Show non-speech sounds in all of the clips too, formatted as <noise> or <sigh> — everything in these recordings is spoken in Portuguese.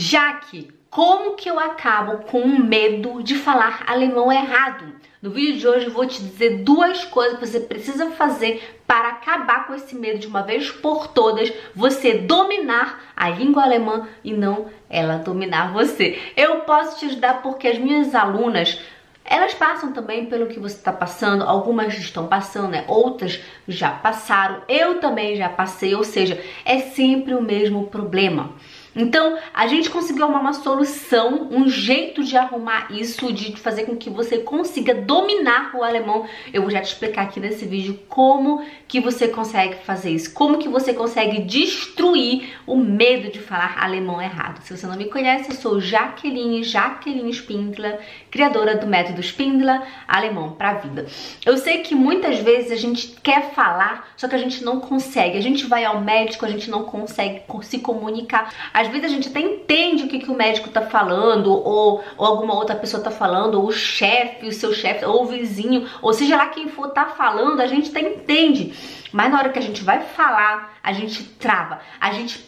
Jaque, como que eu acabo com o medo de falar alemão errado? No vídeo de hoje eu vou te dizer duas coisas que você precisa fazer para acabar com esse medo de uma vez por todas, você dominar a língua alemã e não ela dominar você. Eu posso te ajudar porque as minhas alunas elas passam também pelo que você está passando, algumas estão passando, né? outras já passaram, eu também já passei, ou seja, é sempre o mesmo problema. Então, a gente conseguiu arrumar uma solução, um jeito de arrumar isso, de fazer com que você consiga dominar o alemão. Eu vou já te explicar aqui nesse vídeo como que você consegue fazer isso, como que você consegue destruir o medo de falar alemão errado. Se você não me conhece, eu sou Jaqueline, Jaqueline Spindler, criadora do método Spindler, alemão para vida. Eu sei que muitas vezes a gente quer falar, só que a gente não consegue. A gente vai ao médico, a gente não consegue se comunicar. Às vezes a gente até entende o que, que o médico tá falando, ou, ou alguma outra pessoa tá falando, ou o chefe, o seu chefe, ou o vizinho, ou seja lá quem for tá falando, a gente até entende. Mas na hora que a gente vai falar, a gente trava, a gente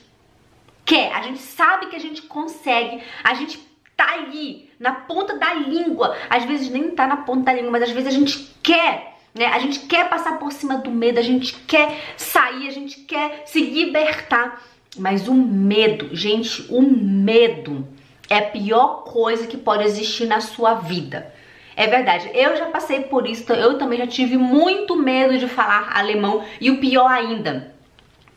quer, a gente sabe que a gente consegue, a gente tá ali, na ponta da língua. Às vezes nem tá na ponta da língua, mas às vezes a gente quer né? A gente quer passar por cima do medo, a gente quer sair, a gente quer se libertar. Mas o medo, gente, o medo é a pior coisa que pode existir na sua vida. É verdade, eu já passei por isso, eu também já tive muito medo de falar alemão e o pior ainda,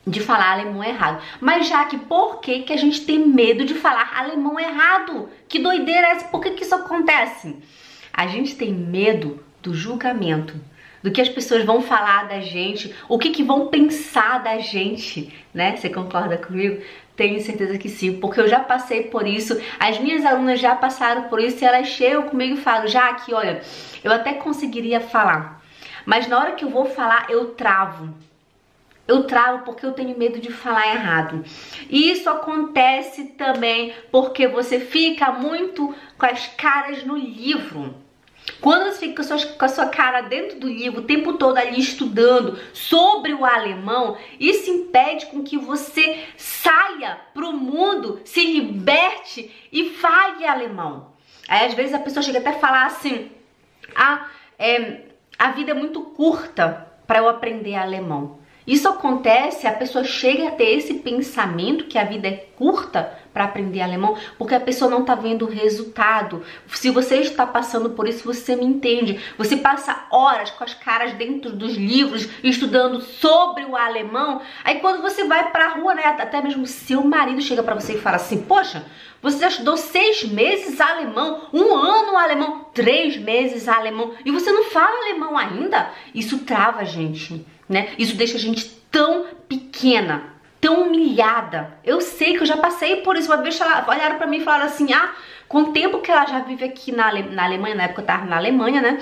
de falar alemão errado. Mas já que por que, que a gente tem medo de falar alemão errado? Que doideira é essa? Por que, que isso acontece? A gente tem medo do julgamento do que as pessoas vão falar da gente, o que, que vão pensar da gente, né? Você concorda comigo? Tenho certeza que sim, porque eu já passei por isso, as minhas alunas já passaram por isso e elas chegam comigo e falam, já aqui, olha, eu até conseguiria falar, mas na hora que eu vou falar, eu travo. Eu travo porque eu tenho medo de falar errado. E isso acontece também porque você fica muito com as caras no livro. Quando você fica com a, sua, com a sua cara dentro do livro o tempo todo ali estudando sobre o alemão, isso impede com que você saia para o mundo, se liberte e fale alemão. Aí às vezes a pessoa chega até a falar assim: ah, é, a vida é muito curta para eu aprender alemão. Isso acontece, a pessoa chega a ter esse pensamento que a vida é curta para aprender alemão, porque a pessoa não está vendo o resultado. Se você está passando por isso, você me entende. Você passa horas com as caras dentro dos livros estudando sobre o alemão. Aí quando você vai para a rua, né, até mesmo seu marido chega para você e fala assim: "Poxa, você já estudou seis meses alemão, um ano alemão, três meses alemão e você não fala alemão ainda?" Isso trava, gente né? Isso deixa a gente tão pequena, tão humilhada. Eu sei que eu já passei por isso. Uma vez ela olharam para mim e falaram assim: ah, com o tempo que ela já vive aqui na, Ale na Alemanha, na época eu tava na Alemanha, né?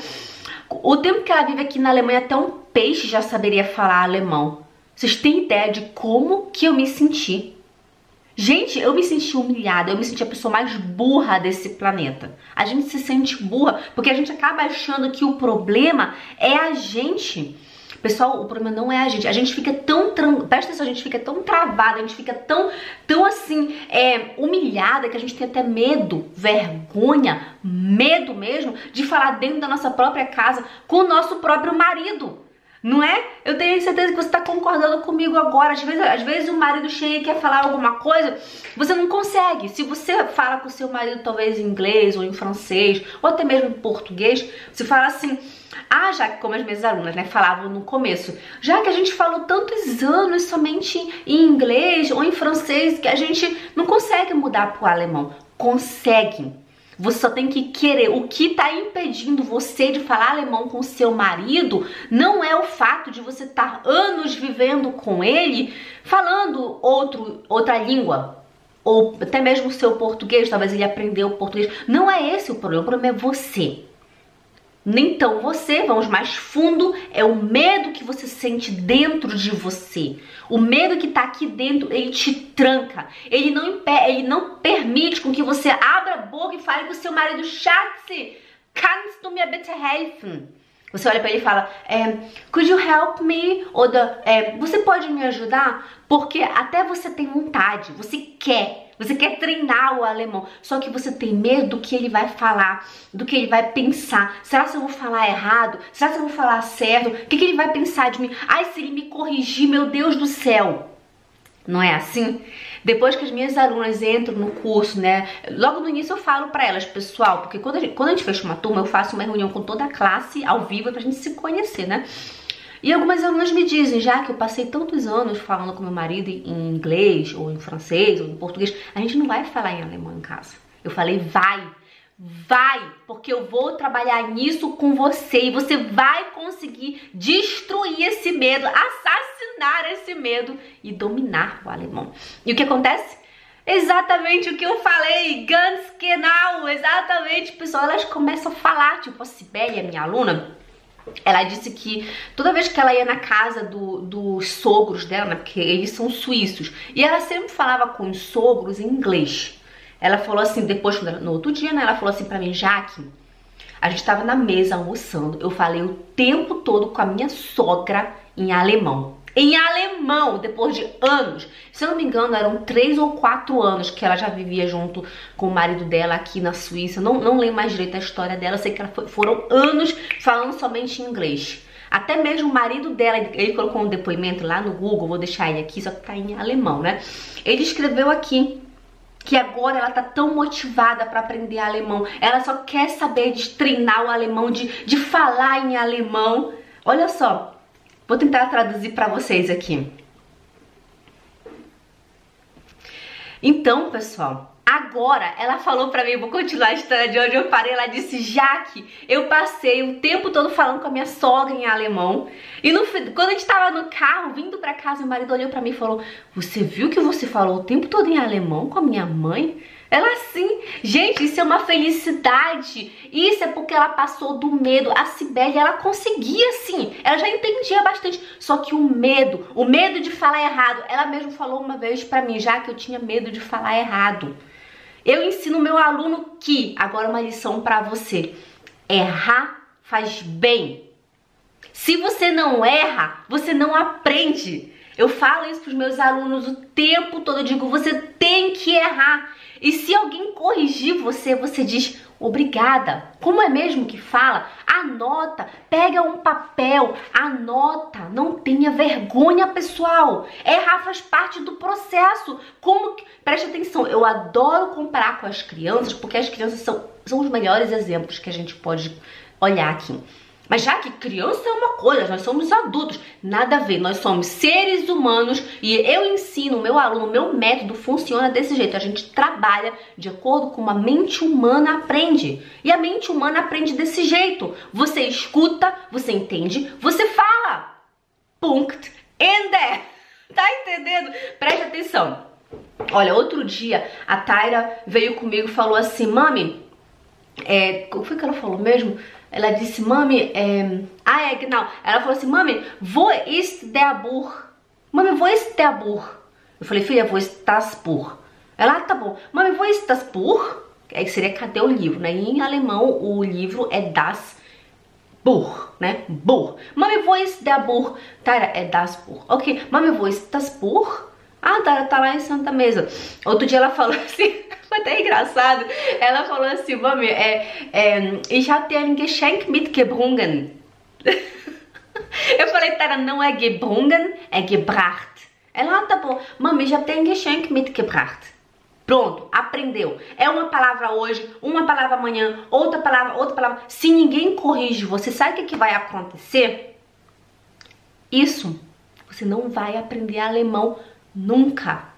O tempo que ela vive aqui na Alemanha, até um peixe já saberia falar alemão. Vocês têm ideia de como que eu me senti? Gente, eu me senti humilhada, eu me senti a pessoa mais burra desse planeta. A gente se sente burra porque a gente acaba achando que o problema é a gente. Pessoal, o problema não é a gente. A gente fica tão, presta atenção, a gente fica tão travada, a gente fica tão, tão assim, é, humilhada que a gente tem até medo, vergonha, medo mesmo de falar dentro da nossa própria casa com o nosso próprio marido. Não é? Eu tenho certeza que você está concordando comigo agora. Às vezes, às vezes o marido chega e quer falar alguma coisa, você não consegue. Se você fala com o seu marido, talvez em inglês ou em francês, ou até mesmo em português, você fala assim: ah, já que como as minhas alunas, né, falavam no começo, já que a gente falou tantos anos somente em inglês ou em francês que a gente não consegue mudar para o alemão. Consegue. Você só tem que querer. O que está impedindo você de falar alemão com seu marido não é o fato de você estar tá anos vivendo com ele falando outro, outra língua. Ou até mesmo o seu português, talvez ele aprendeu português. Não é esse o problema, o problema é você. Então você, vamos mais fundo, é o medo que você sente dentro de você. O medo que tá aqui dentro, ele te tranca. Ele não impede, ele não permite com que você abra a boca e fale com o seu marido, Schatz, kannst du mir bitte helfen? Você olha para ele e fala, é, could you help me? Ou é, você pode me ajudar? Porque até você tem vontade, você quer, Você quer treinar o alemão, só que você tem medo do que ele vai falar, do que ele vai pensar. Será que eu vou falar errado? Será que eu vou falar certo? O que, que ele vai pensar de mim? Ai, se ele me corrigir, meu Deus do céu. Não é assim? Depois que as minhas alunas entram no curso, né? Logo no início eu falo para elas, pessoal, porque quando a, gente, quando a gente fecha uma turma, eu faço uma reunião com toda a classe ao vivo pra gente se conhecer, né? E algumas alunas me dizem, já que eu passei tantos anos falando com meu marido em inglês, ou em francês, ou em português, a gente não vai falar em alemão em casa. Eu falei, vai, vai, porque eu vou trabalhar nisso com você e você vai conseguir destruir esse medo, assassinar esse medo e dominar o alemão. E o que acontece? Exatamente o que eu falei, ganz genau, exatamente, pessoal, elas começam a falar, tipo a Sibeli, minha aluna, ela disse que toda vez que ela ia na casa do, dos sogros dela, né, porque eles são suíços, e ela sempre falava com os sogros em inglês. Ela falou assim, depois, no outro dia, né, ela falou assim pra mim, Jaque, a gente tava na mesa almoçando, eu falei o tempo todo com a minha sogra em alemão em alemão, depois de anos. Se eu não me engano, eram três ou quatro anos que ela já vivia junto com o marido dela aqui na Suíça. Não, não lembro mais direito a história dela, sei que foi, foram anos falando somente inglês. Até mesmo o marido dela, ele colocou um depoimento lá no Google, vou deixar ele aqui, só que tá em alemão, né? Ele escreveu aqui que agora ela tá tão motivada para aprender alemão. Ela só quer saber de treinar o alemão, de, de falar em alemão. Olha só, Vou tentar traduzir para vocês aqui. Então, pessoal, agora ela falou para mim, vou continuar a história de onde eu parei, ela disse, Jaque, eu passei o tempo todo falando com a minha sogra em alemão, e no, quando a gente tava no carro, vindo para casa, o marido olhou para mim e falou, você viu que você falou o tempo todo em alemão com a minha mãe? Ela sim. Gente, isso é uma felicidade. Isso é porque ela passou do medo. A Cibele, ela conseguia sim. Ela já entendia bastante. Só que o medo, o medo de falar errado. Ela mesmo falou uma vez pra mim, já que eu tinha medo de falar errado. Eu ensino meu aluno que, agora uma lição pra você. Errar faz bem. Se você não erra, você não aprende. Eu falo isso pros meus alunos o tempo todo. Eu digo, você tem que errar. E se alguém corrigir você, você diz obrigada. Como é mesmo que fala? Anota, pega um papel, anota, não tenha vergonha, pessoal. Errar faz parte do processo. Como que... Preste atenção, eu adoro comparar com as crianças, porque as crianças são, são os melhores exemplos que a gente pode olhar aqui. Mas já que criança é uma coisa, nós somos adultos, nada a ver, nós somos seres humanos e eu ensino meu aluno, meu método funciona desse jeito. A gente trabalha de acordo com uma mente humana aprende. E a mente humana aprende desse jeito. Você escuta, você entende, você fala. Punkt. Ende. <laughs> Tá entendendo? Preste atenção. Olha, outro dia a Taira veio comigo e falou assim, mami, é, o que foi que ela falou mesmo? Ela disse, mami, é... ah, é, não. Ela falou assim, mami, wo ist der Buch? Mami, wo ist der Buch? Eu falei, filha, wo ist das Buch? Ela, tá bom. Mami, wo ist das Buch? É, seria cadê o livro, né? Em alemão, o livro é das Buch, né? Buch. Mami, wo ist der Buch? Tá, é das Buch. Ok, mami, wo ist das Buch? Ah, tá, tá lá em Santa Mesa. Outro dia ela falou <laughs> assim... Foi até engraçado. Ela falou assim, mami, é, é, ich habe dir ein Geschenk mitgebrungen. <laughs> Eu falei, Tara, não é gebrungen, é gebracht. Ela, ah, tá bom. Mami, já tem Geschenk mitgebracht. Pronto, aprendeu. É uma palavra hoje, uma palavra amanhã, outra palavra, outra palavra. Se ninguém corrige você, sabe o que, que vai acontecer? Isso, você não vai aprender alemão nunca.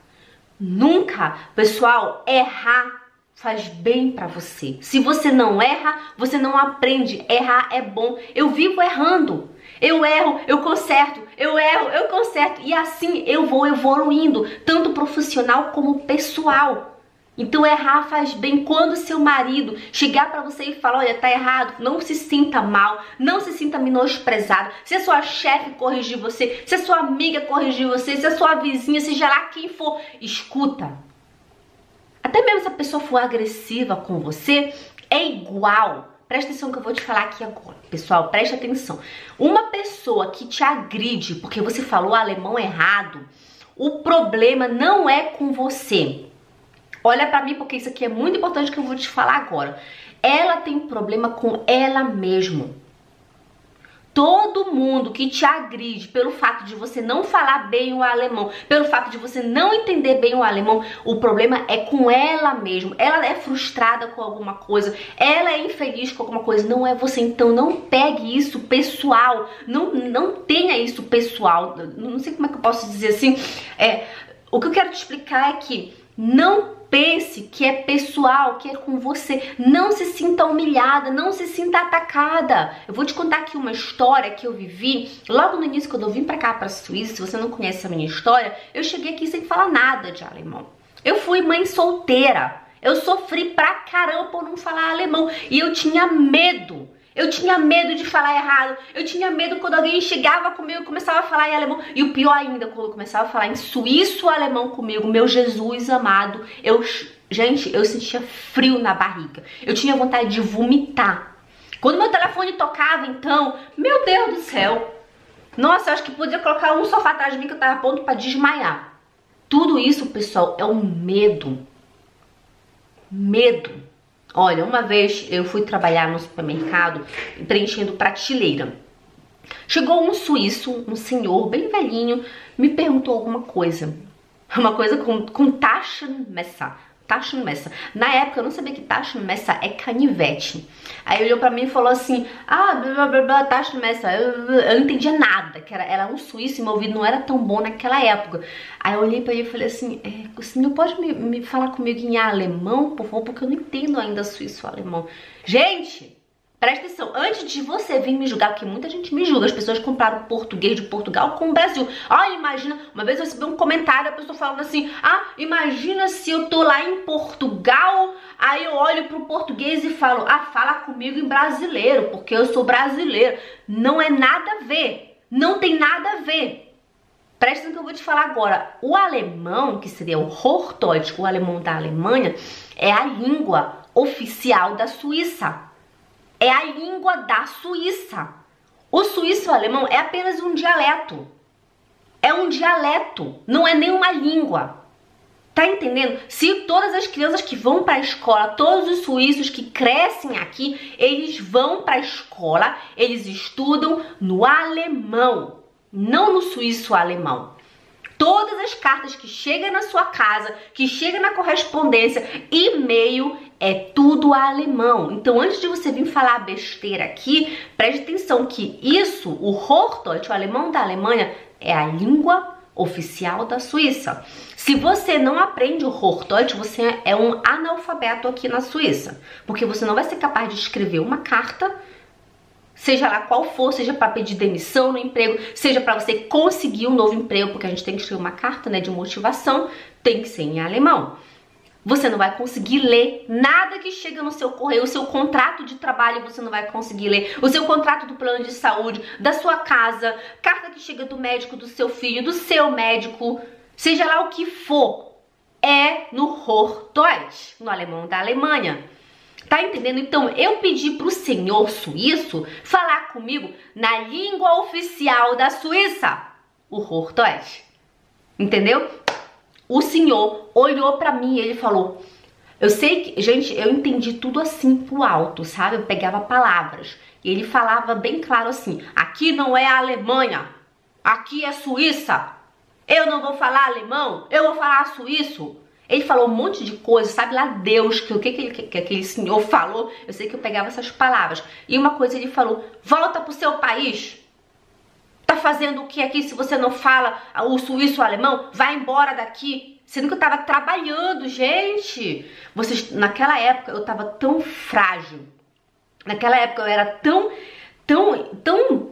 Nunca, pessoal, errar faz bem para você. Se você não erra, você não aprende. Errar é bom. Eu vivo errando. Eu erro, eu conserto, eu erro, eu conserto. E assim eu vou evoluindo, tanto profissional como pessoal. Então errar faz bem quando seu marido chegar para você e falar, olha, tá errado, não se sinta mal, não se sinta menosprezado. Se a sua chefe corrigir você, se a sua amiga corrigir você, se a sua vizinha, seja lá quem for, escuta. Até mesmo se a pessoa for agressiva com você, é igual. Presta atenção que eu vou te falar aqui agora. Pessoal, preste atenção. Uma pessoa que te agride porque você falou alemão errado, o problema não é com você. Olha pra mim porque isso aqui é muito importante que eu vou te falar agora. Ela tem problema com ela mesma. Todo mundo que te agride pelo fato de você não falar bem o alemão, pelo fato de você não entender bem o alemão, o problema é com ela mesma. Ela é frustrada com alguma coisa, ela é infeliz com alguma coisa, não é você. Então não pegue isso pessoal, não, não tenha isso pessoal. Não sei como é que eu posso dizer assim. É, o que eu quero te explicar é que não pense que é pessoal, que é com você. Não se sinta humilhada, não se sinta atacada. Eu vou te contar aqui uma história que eu vivi logo no início, quando eu vim pra cá, pra Suíça. Se você não conhece a minha história, eu cheguei aqui sem falar nada de alemão. Eu fui mãe solteira. Eu sofri pra caramba por não falar alemão. E eu tinha medo eu tinha medo de falar errado. Eu tinha medo quando alguém chegava comigo e começava a falar em alemão. E o pior ainda, quando começava a falar em suíço alemão comigo, meu Jesus amado, eu, gente, eu sentia frio na barriga. Eu tinha vontade de vomitar. Quando meu telefone tocava, então, meu Deus do céu. Nossa, eu acho que podia colocar um sofá atrás de mim que eu tava a ponto para desmaiar. Tudo isso, pessoal, é um medo. Medo Olha, uma vez eu fui trabalhar no supermercado preenchendo prateleira. Chegou um suíço, um senhor bem velhinho, me perguntou alguma coisa. Uma coisa com, com Taschenmesser. Taschenmesser. Na época eu não sabia que Taschenmesser é canivete. Aí olhou pra mim e falou assim, ah, blá blá blá, Taschenmesser. Eu, eu não entendia nada, que era, era um suíço e meu ouvido não era tão bom naquela época. Aí eu olhei pra ele e falei assim, é, o senhor pode me, me falar comigo em alemão, por favor, porque eu não entendo ainda suíço-alemão. Gente, Presta atenção, antes de você vir me julgar, porque muita gente me julga, as pessoas compraram português de Portugal com o Brasil. Ah, imagina, uma vez eu recebi um comentário, a pessoa falando assim, ah, imagina se eu tô lá em Portugal, aí eu olho pro português e falo, ah, fala comigo em brasileiro, porque eu sou brasileiro. Não é nada a ver, não tem nada a ver. Presta atenção que eu vou te falar agora. O alemão, que seria o Hochdeutsch, o alemão da Alemanha, é a língua oficial da Suíça é a língua da Suíça. O suíço-alemão é apenas um dialeto. É um dialeto, não é nenhuma língua. Tá entendendo? Se todas as crianças que vão para a escola, todos os suíços que crescem aqui, eles vão para a escola, eles estudam no alemão, não no suíço alemão. Todas as cartas que chegam na sua casa, que chegam na correspondência, e-mail, é tudo alemão. Então, antes de você vir falar besteira aqui, preste atenção que isso, o Hochdeutsch, o alemão da Alemanha, é a língua oficial da Suíça. Se você não aprende o Hochdeutsch, você é um analfabeto aqui na Suíça, porque você não vai ser capaz de escrever uma carta seja lá qual for, seja para pedir demissão no emprego, seja para você conseguir um novo emprego, porque a gente tem que escrever uma carta, né, de motivação, tem que ser em alemão. Você não vai conseguir ler nada que chega no seu correio, o seu contrato de trabalho você não vai conseguir ler, o seu contrato do plano de saúde, da sua casa, carta que chega do médico do seu filho, do seu médico, seja lá o que for, é no Hochdeutsch, no alemão da Alemanha. Tá entendendo? Então eu pedi pro senhor suíço falar comigo na língua oficial da Suíça, o Hochdeutsch. Entendeu? O senhor olhou para mim e ele falou: Eu sei que, gente, eu entendi tudo assim pro alto, sabe? Eu pegava palavras. E ele falava bem claro assim: Aqui não é a Alemanha, aqui é Suíça. Eu não vou falar alemão, eu vou falar suíço. Ele falou um monte de coisa, sabe lá Deus, que o que, que, que, que aquele senhor falou, eu sei que eu pegava essas palavras. E uma coisa ele falou, volta pro seu país. Tá fazendo o que aqui se você não fala o suíço o alemão? Vai embora daqui. Sendo que eu tava trabalhando, gente. Vocês, naquela época eu tava tão frágil. Naquela época eu era tão, tão, tão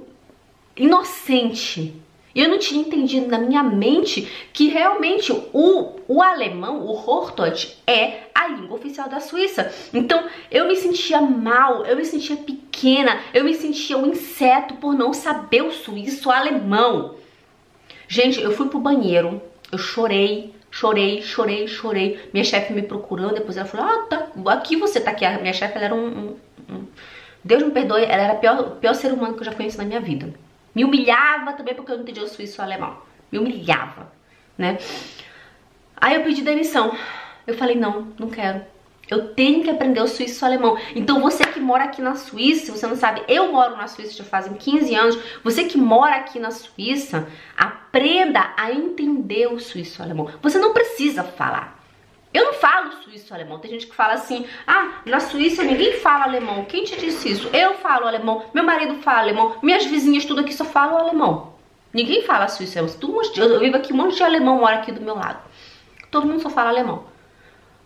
inocente e eu não tinha entendido na minha mente que realmente o, o alemão, o Hochdeutsch, é a língua oficial da Suíça. Então eu me sentia mal, eu me sentia pequena, eu me sentia um inseto por não saber o suíço o alemão. Gente, eu fui pro banheiro, eu chorei, chorei, chorei, chorei. Minha chefe me procurando, depois ela falou: Ah, tá, aqui você tá aqui. A minha chefe, ela era um, um, um. Deus me perdoe, ela era o pior, pior ser humano que eu já conheci na minha vida. Me humilhava também porque eu não entendia o suíço alemão. Me humilhava, né? Aí eu pedi demissão. Eu falei, não, não quero. Eu tenho que aprender o suíço alemão. Então você que mora aqui na Suíça, você não sabe, eu moro na Suíça já fazem 15 anos. Você que mora aqui na Suíça, aprenda a entender o suíço alemão. Você não precisa falar. Eu não falo suíço alemão. Tem gente que fala assim: "Ah, na Suíça ninguém fala alemão". Quem te disse isso? Eu falo alemão, meu marido fala alemão, minhas vizinhas tudo aqui só falam alemão. Ninguém fala suíço alemão. Eu vivo aqui, um monte de alemão mora aqui do meu lado. Todo mundo só fala alemão.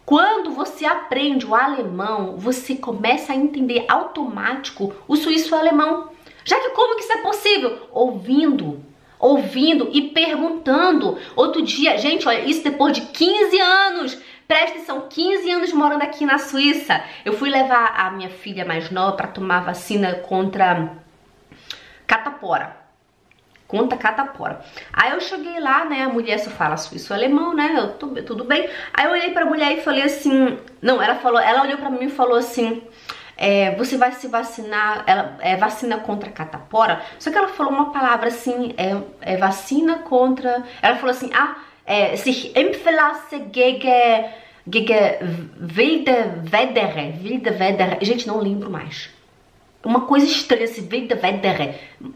Quando você aprende o alemão, você começa a entender automático o suíço alemão. Já que como que isso é possível? Ouvindo, ouvindo e perguntando. Outro dia, gente, olha, isso depois de 15 anos. Presta atenção, 15 anos morando aqui na Suíça. Eu fui levar a minha filha mais nova para tomar vacina contra catapora conta catapora. Aí eu cheguei lá, né, a mulher só fala suíço-alemão, né, eu tô, tudo bem. Aí eu olhei pra mulher e falei assim, não, ela falou, ela olhou pra mim e falou assim, é, você vai se vacinar, ela é vacina contra catapora, só que ela falou uma palavra assim, é, é vacina contra, ela falou assim, ah, é, sich impflasse gegen, gegen wilde Wedere, wilde Wedere, gente, não lembro mais. Uma coisa estranha, assim, wilde Wedere,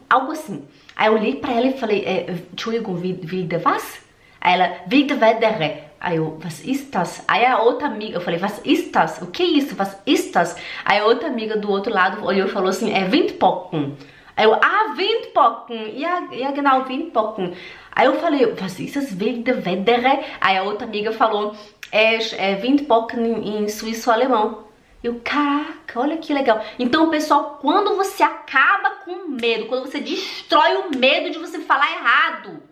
algo assim. Aí eu olhei pra ela e falei, é, Entschuldigung, wieder was? Aí ela, wieder vedere. Aí eu, was ist das? Aí a outra amiga, eu falei, was ist das? O que é isso? Was ist das? Aí a outra amiga do outro lado olhou e falou assim, é Windpocken. Aí eu, ah, Windpocken. Ja, ja genau, Windpocken. Aí eu falei, was ist das? Wilde Vedere? Aí a outra amiga falou, é, é Windpocken em, em suíço-alemão. Eu, caraca, olha que legal. Então, pessoal, quando você acaba com medo, quando você destrói o medo de você falar errado,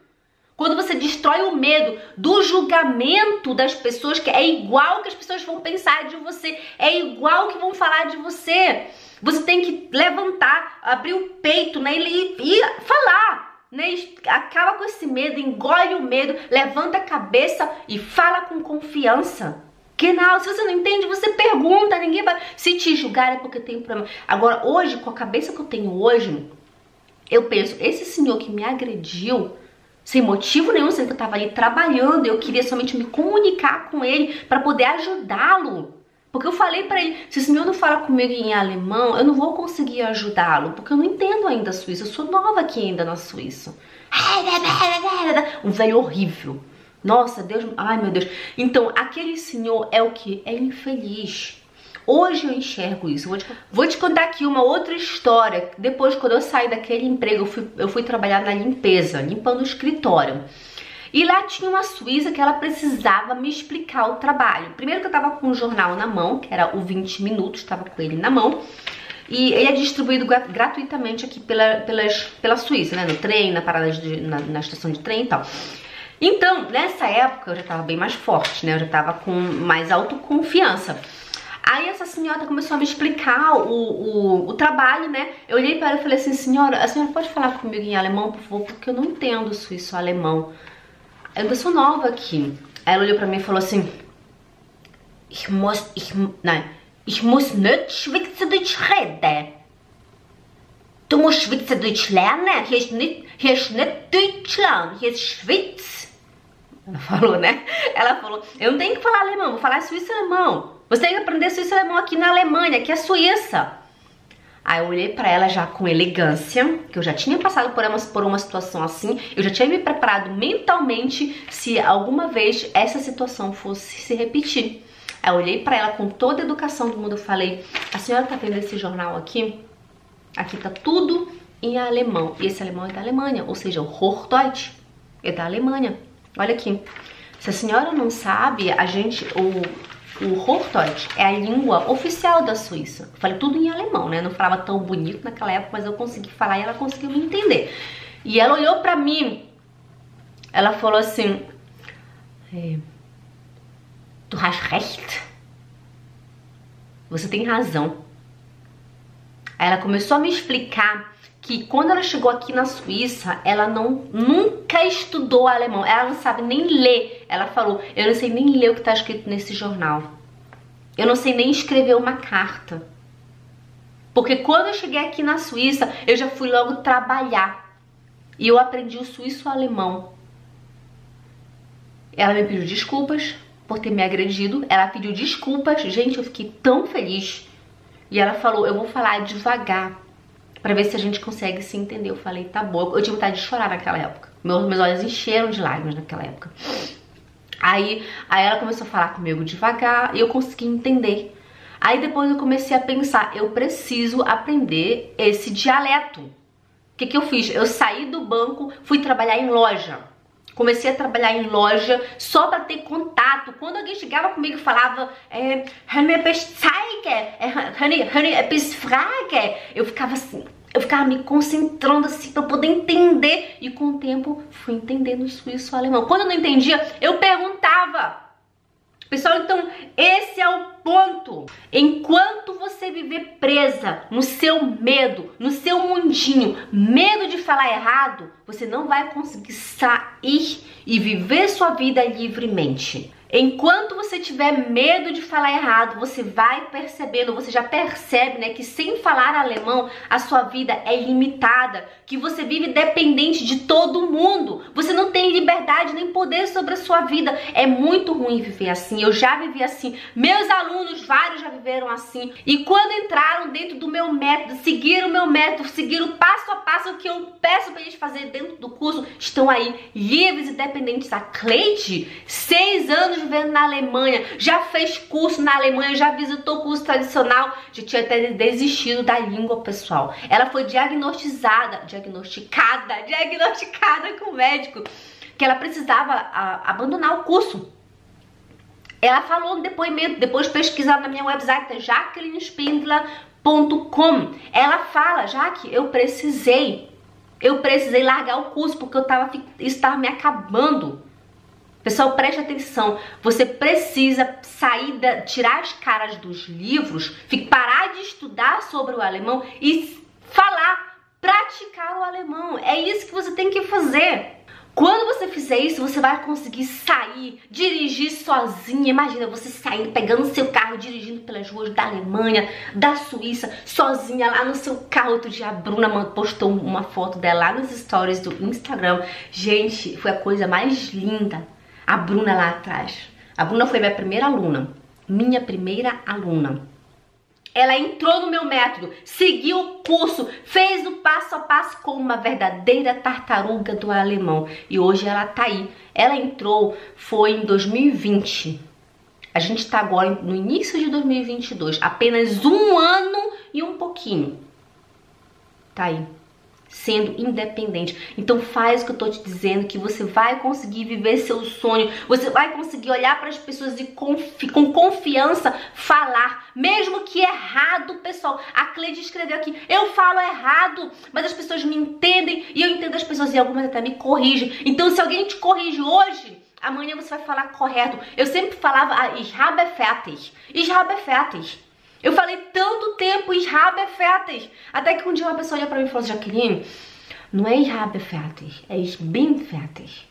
quando você destrói o medo do julgamento das pessoas, que é igual que as pessoas vão pensar de você, é igual que vão falar de você. Você tem que levantar, abrir o peito, né, e, e falar, né? Acaba com esse medo, engole o medo, levanta a cabeça e fala com confiança. Genau, se você não entende, você pergunta, ninguém vai. Se te julgar é porque tem problema. Agora, hoje, com a cabeça que eu tenho hoje, eu penso, esse senhor que me agrediu, sem motivo nenhum, sendo que eu tava ali trabalhando, eu queria somente me comunicar com ele para poder ajudá-lo. Porque eu falei para ele, se o senhor não fala comigo em alemão, eu não vou conseguir ajudá-lo, porque eu não entendo ainda a Suíça, eu sou nova aqui ainda na Suíça. <laughs> Um velho horrível. Nossa, Deus, ai meu Deus. Então, aquele senhor é o que? É infeliz. Hoje eu enxergo isso. Vou te, vou te, contar aqui uma outra história. Depois, quando eu saí daquele emprego, eu fui, eu fui trabalhar na limpeza, limpando o escritório. E lá tinha uma suíça que ela precisava me explicar o trabalho. Primeiro que eu tava com um jornal na mão, que era o 20 minutos, tava com ele na mão. E ele é distribuído gratuitamente aqui pela, pelas, pela Suíça, né? No trem, na parada de, na, na estação de trem e tal. Então, nessa época eu já tava bem mais forte, né? Eu já tava com mais autoconfiança. Aí essa senhora começou a me explicar o, o, o trabalho, né? Eu olhei para ela e falei assim, senhora, a senhora pode falar comigo em alemão, por favor? Porque eu não entendo suíço-alemão. Eu ainda sou nova aqui. Aí ela olhou pra mim e falou assim, ich muss, ich, nein, ich muss nicht Schweizerdeutsch reden. Du musst Schweizerdeutsch lernen. Hier ist nicht, hier ist nicht Deutschland, hier ist Schweiz. Ela falou, né? Ela falou, eu não tenho que falar alemão, vou falar suíço-alemão. Você tem que aprender suíço-alemão aqui na Alemanha, que é Suíça. Aí eu olhei para ela já com elegância, que eu já tinha passado por uma, por uma situação assim, eu já tinha me preparado mentalmente se alguma vez essa situação fosse se repetir. Aí eu olhei para ela com toda a educação do mundo e falei: A senhora tá vendo esse jornal aqui? Aqui tá tudo em alemão. E esse alemão é da Alemanha, ou seja, o Hochdeutsch é da Alemanha. Olha aqui. Se a senhora não sabe, a gente, o, o Hochdeutsch é a língua oficial da Suíça. Eu falei tudo em alemão, né? Não falava tão bonito naquela época, mas eu consegui falar e ela conseguiu me entender. E ela olhou pra mim, ela falou assim, é, du hast recht. Você tem razão. Aí ela começou a me explicar que quando ela chegou aqui na Suíça, ela não nunca estudou alemão. Ela não sabe nem ler. Ela falou: "Eu não sei nem ler o que está escrito nesse jornal. Eu não sei nem escrever uma carta." Porque quando eu cheguei aqui na Suíça, eu já fui logo trabalhar. E eu aprendi o suíço alemão. Ela me pediu desculpas, por ter me agredido. Ela pediu desculpas. Gente, eu fiquei tão feliz. E ela falou, eu vou falar devagar para ver se a gente consegue se entender. Eu falei, tá bom. Eu tive vontade de chorar naquela época. Meus, meus olhos encheram de lágrimas naquela época. Aí, aí ela começou a falar comigo devagar e eu consegui entender. Aí depois eu comecei a pensar, eu preciso aprender esse dialeto. O que, que eu fiz? Eu saí do banco, fui trabalhar em loja. Comecei a trabalhar em loja só para ter contato. Quando alguém chegava comigo e falava, é, eu ficava assim, eu ficava me concentrando assim para poder entender. E com o tempo fui entendendo o suíço alemão. Quando eu não entendia, eu perguntava. Pessoal, então esse é o ponto. Enquanto você viver presa no seu medo, no seu mundinho, medo de falar errado, você não vai conseguir sair e viver sua vida livremente. Enquanto você tiver medo de falar errado, você vai percebendo, você já percebe, né, que sem falar alemão, a sua vida é limitada, que você vive dependente de todo mundo. Você não tem liberdade nem poder sobre a sua vida. É muito ruim viver assim. Eu já vivi assim. Meus alunos, vários já viveram assim. E quando entraram dentro do meu método, seguiram o meu método, seguiram passo a passo o que eu peço para eles fazer dentro do curso, estão aí livres e dependentes. A Cleide, seis anos anos vivendo na Alemanha, já fez curso na Alemanha, já visitou curso tradicional, já tinha até desistido da língua, pessoal. Ela foi diagnosticada, diagnosticada, <laughs> diagnosticada com o médico que ela precisava a, abandonar o curso. Ela falou no depoimento, depois pesquisar na minha website, jacquelinespindler.com. Ela fala, já que eu precisei, eu precisei largar o curso porque eu tava, estava me acabando. Pessoal, preste atenção. Você precisa sair, da, tirar as caras dos livros, parar de estudar sobre o alemão e falar, praticar o alemão. É isso que você tem que fazer. Quando você fizer isso, você vai conseguir sair, dirigir sozinha. Imagina você saindo, pegando seu carro, dirigindo pelas ruas da Alemanha, da Suíça, sozinha lá no seu carro. Outro dia a Bruna postou uma foto dela lá nos stories do Instagram. Gente, foi a coisa mais linda a Bruna lá atrás. A Bruna foi minha primeira aluna, minha primeira aluna. Ela entrou no meu método, seguiu o curso, fez o passo a passo com uma verdadeira tartaruga do alemão. E hoje ela tá aí. Ela entrou, foi em 2020. A gente tá agora no início de 2022. Apenas um ano e um pouquinho. Tá aí sendo independente. Então faz o que eu tô te dizendo que você vai conseguir viver seu sonho, você vai conseguir olhar para as pessoas e confi com confiança falar, mesmo que errado, pessoal. A Cleide escreveu aqui, eu falo errado, mas as pessoas me entendem e eu entendo as pessoas e algumas até me corrigem. Então se alguém te corrige hoje, amanhã você vai falar correto. Eu sempre falava, ah, ich habe Eu falei tanto tempo Israbe é. Até que um dia uma pessoa olhou pra mim e falou assim, Jaqueline, não é Israbe é fertig, é.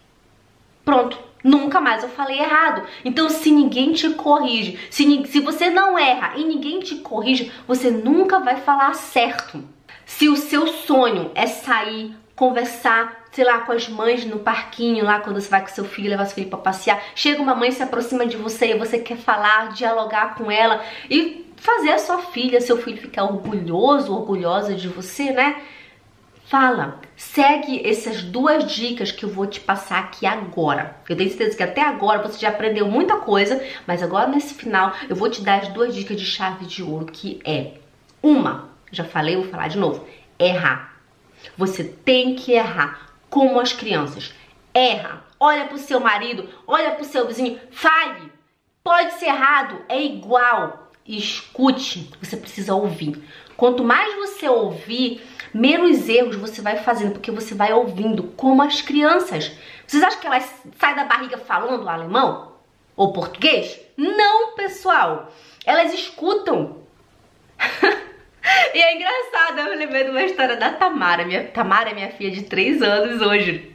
Pronto, nunca mais eu falei errado. Então, se ninguém te corrige, se, se você não erra e ninguém te corrige, você nunca vai falar certo. Se o seu sonho é sair, conversar, sei lá, com as mães no parquinho, lá quando você vai com seu filho, levar seu filho pra passear, chega uma mãe, se aproxima de você e você quer falar, dialogar com ela e fazer a sua filha, seu filho ficar orgulhoso, orgulhosa de você, né? Fala, segue essas duas dicas que eu vou te passar aqui agora. Eu tenho certeza que até agora você já aprendeu muita coisa, mas agora nesse final eu vou te dar as duas dicas de chave de ouro que é uma, já falei, vou falar de novo, errar. Você tem que errar como as crianças. Erra, olha pro seu marido, olha pro seu vizinho, fale. Pode ser errado, é igual escute, você precisa ouvir. Quanto mais você ouvir, menos erros você vai fazendo, porque você vai ouvindo, como as crianças. Vocês acham que elas saem da barriga falando alemão? Ou português? Não, pessoal. Elas escutam. <laughs> e é engraçado, eu lembrei de uma história da Tamara. Minha, Tamara é minha filha de 3 anos hoje.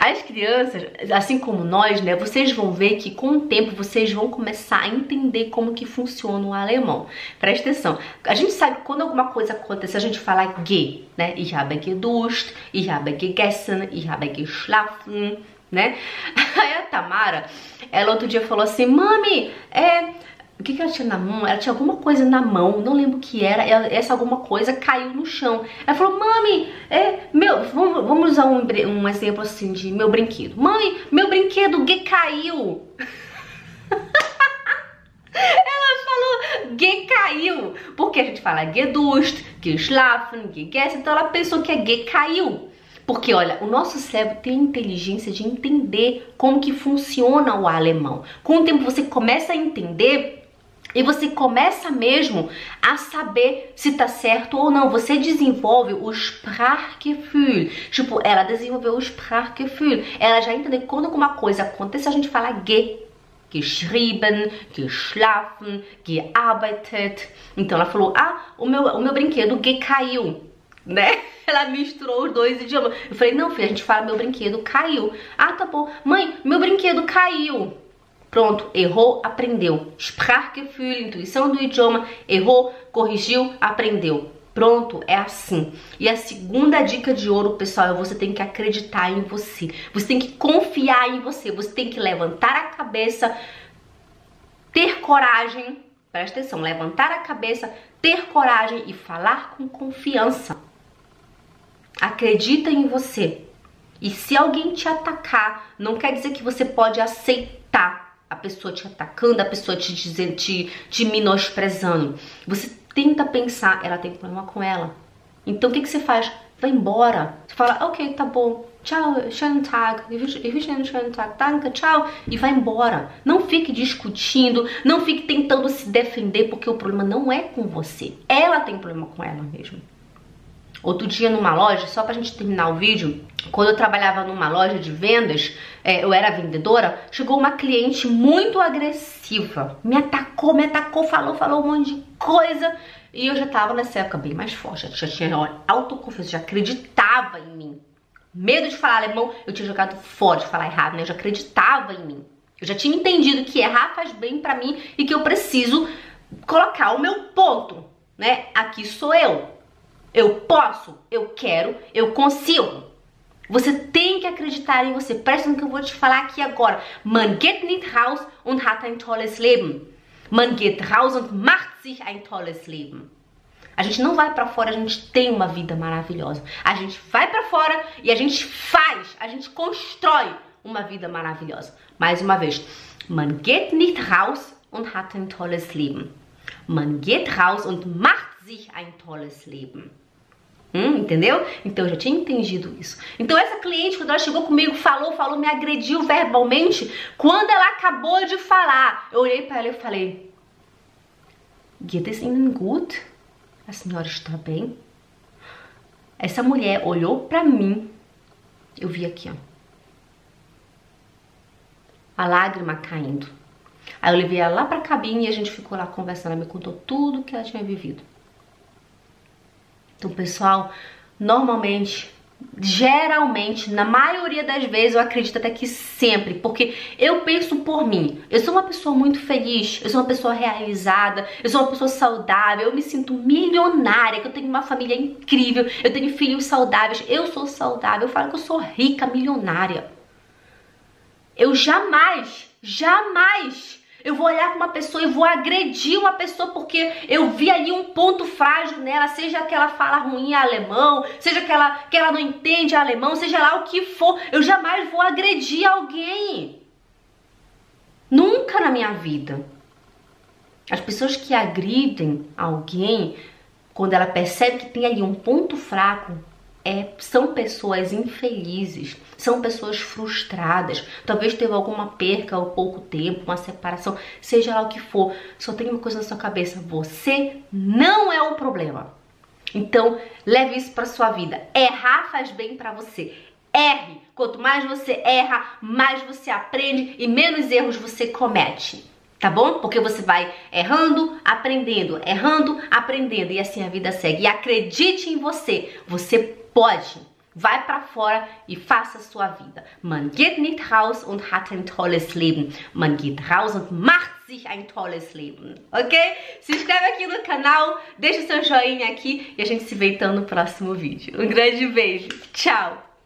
As crianças, assim como nós, né, vocês vão ver que com o tempo vocês vão começar a entender como que funciona o alemão. Presta atenção. A gente sabe que quando alguma coisa acontece, a gente fala ge, né? Ich habe geduscht, ich habe gegessen, ich habe geschlafen. né? <laughs> Aí a Tamara, ela outro dia falou assim, mami, é... O que, que ela tinha na mão? Ela tinha alguma coisa na mão, não lembro o que era. Ela, essa alguma coisa caiu no chão. Ela falou, mami, é, meu, vamos, vamos usar um, um exemplo assim de meu brinquedo. Mãe, meu brinquedo que caiu. <laughs> Ela falou G caiu, porque a gente fala gedust, geschlafen, gegessen, então ela pensou que é G caiu. Porque, olha, o nosso cérebro tem inteligência de entender como que funciona o alemão. Com o tempo você começa a entender e você começa mesmo a saber se tá certo ou não. Você desenvolve o Sprachgefühl. Tipo, ela desenvolveu o Sprachgefühl. Ela já entendeu que quando alguma coisa acontece, a gente fala G geschrieben, geschlafen, gearbeitet. Então ela falou: "Ah, o meu o meu brinquedo que caiu", né? <laughs> Ela misturou os dois idiomas. Eu falei: "Não, filha, a gente fala meu brinquedo caiu". Ah, tá bom. Mãe, meu brinquedo caiu. Pronto, errou, aprendeu. Sprachgefühl, intuição do idioma, errou, corrigiu, aprendeu. Pronto, é assim. E a segunda dica de ouro, pessoal, é você tem que acreditar em você. Você tem que confiar em você. Você tem que levantar a cabeça, ter coragem. Presta atenção, levantar a cabeça, ter coragem e falar com confiança. Acredita em você. E se alguém te atacar, não quer dizer que você pode aceitar a pessoa te atacando, a pessoa te dizendo, te, te menosprezando. Você tenta pensar, ela tem problema com ela. Então o que, que você faz? Vai embora. Você fala, ok, tá bom. Tchau, schönen Tag. Ich wünsche einen schönen Tag. Danke, tchau. E vai embora. Não fique discutindo, não fique tentando se defender, porque o problema não é com você. Ela tem problema com ela mesmo. Outro dia numa loja, só pra gente terminar o vídeo, quando eu trabalhava numa loja de vendas, é, eu era vendedora, chegou uma cliente muito agressiva. Me atacou, me atacou, falou, falou um monte de coisa. E eu já tava nessa época bem mais forte, já tinha autoconfiança, já acreditava em mim. Medo de falar alemão, eu tinha jogado fora de falar errado, né? Eu já acreditava em mim. Eu já tinha entendido que errar faz bem para mim e que eu preciso colocar o meu ponto, né? Aqui sou eu. Eu posso, eu quero, eu consigo. Você tem que acreditar em você. Presta no que eu vou te falar aqui agora. Man geht nicht raus und hat ein tolles Leben. Man geht raus und macht sich ein tolles Leben. A gente não vai para fora, a gente tem uma vida maravilhosa. A gente vai para fora e a gente faz, a gente constrói uma vida maravilhosa. Mais uma vez, man geht nicht raus und hat ein tolles Leben. Man geht raus und macht sich ein tolles Leben. Hum, entendeu? Então eu já tinha entendido isso. Então essa cliente, quando ela chegou comigo, falou, falou, me agrediu verbalmente. Quando ela acabou de falar, eu olhei para ela e falei: Geht es Ihnen gut? A senhora está bem? Essa mulher olhou para mim. Eu vi aqui, ó. A lágrima caindo. Aí eu levei ela lá pra cabine e a gente ficou lá conversando. Ela me contou tudo que ela tinha vivido. Então, pessoal, normalmente, geralmente, na maioria das vezes, eu acredito até que sempre, porque eu penso por mim. Eu sou uma pessoa muito feliz, eu sou uma pessoa realizada, eu sou uma pessoa saudável, eu me sinto milionária, que eu tenho uma família incrível, eu tenho filhos saudáveis, eu sou saudável, eu falo que eu sou rica, milionária. Eu jamais, jamais eu vou olhar para uma pessoa e vou agredir uma pessoa porque eu vi ali um ponto frágil nela, seja que ela fala ruim alemão, seja que ela, que ela não entende alemão, seja lá o que for. Eu jamais vou agredir alguém. Nunca na minha vida. As pessoas que agridem alguém, quando ela percebe que tem ali um ponto fraco, é, são pessoas infelizes, são pessoas frustradas, talvez teve alguma perca há pouco tempo, uma separação, seja lá o que for, só tem uma coisa na sua cabeça, você não é o problema. Então, leve isso para sua vida. Errar faz bem para você. Erre. Quanto mais você erra, mais você aprende e menos erros você comete tá bom? Porque você vai errando, aprendendo, errando, aprendendo e assim a vida segue. E acredite em você, você pode. Vai para fora e faça sua vida. Man geht nicht raus und hat ein tolles Leben. Man geht raus und macht sich ein tolles Leben, ok? Se inscreve aqui no canal, deixa seu joinha aqui e a gente se vê então no próximo vídeo. Um grande beijo, tchau!